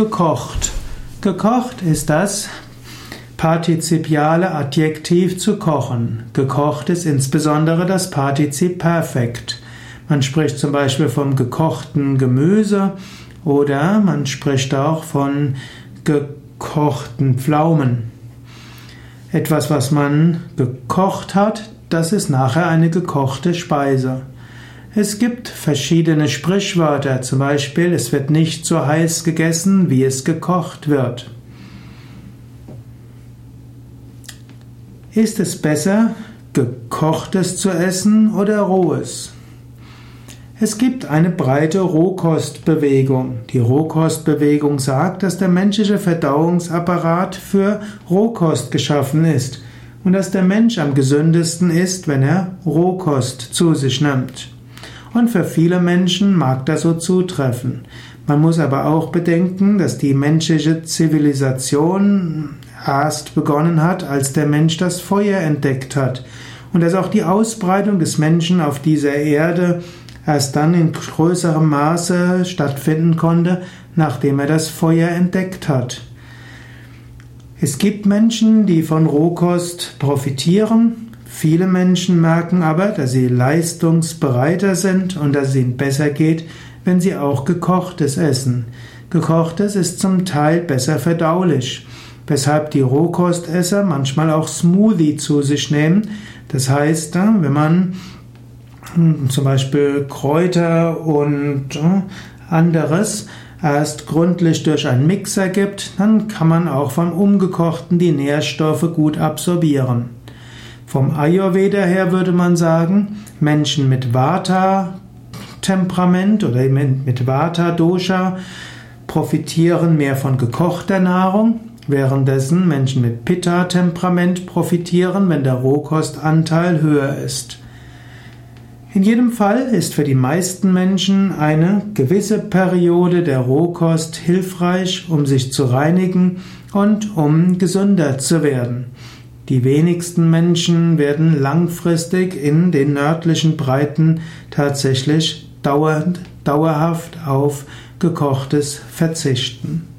Gekocht. Gekocht ist das partizipiale Adjektiv zu kochen. Gekocht ist insbesondere das Partizip Perfekt. Man spricht zum Beispiel vom gekochten Gemüse oder man spricht auch von gekochten Pflaumen. Etwas, was man gekocht hat, das ist nachher eine gekochte Speise. Es gibt verschiedene Sprichwörter, zum Beispiel es wird nicht so heiß gegessen, wie es gekocht wird. Ist es besser, gekochtes zu essen oder rohes? Es gibt eine breite Rohkostbewegung. Die Rohkostbewegung sagt, dass der menschliche Verdauungsapparat für Rohkost geschaffen ist und dass der Mensch am gesündesten ist, wenn er Rohkost zu sich nimmt. Und für viele Menschen mag das so zutreffen. Man muss aber auch bedenken, dass die menschliche Zivilisation erst begonnen hat, als der Mensch das Feuer entdeckt hat. Und dass auch die Ausbreitung des Menschen auf dieser Erde erst dann in größerem Maße stattfinden konnte, nachdem er das Feuer entdeckt hat. Es gibt Menschen, die von Rohkost profitieren, Viele Menschen merken aber, dass sie leistungsbereiter sind und dass es ihnen besser geht, wenn sie auch gekochtes essen. Gekochtes ist zum Teil besser verdaulich, weshalb die Rohkostesser manchmal auch Smoothie zu sich nehmen. Das heißt, äh, wenn man hm, zum Beispiel Kräuter und äh, anderes erst gründlich durch einen Mixer gibt, dann kann man auch vom Umgekochten die Nährstoffe gut absorbieren. Vom Ayurveda her würde man sagen, Menschen mit Vata-Temperament oder mit Vata-Dosha profitieren mehr von gekochter Nahrung, währenddessen Menschen mit Pitta-Temperament profitieren, wenn der Rohkostanteil höher ist. In jedem Fall ist für die meisten Menschen eine gewisse Periode der Rohkost hilfreich, um sich zu reinigen und um gesünder zu werden. Die wenigsten Menschen werden langfristig in den nördlichen Breiten tatsächlich dauernd, dauerhaft auf gekochtes verzichten.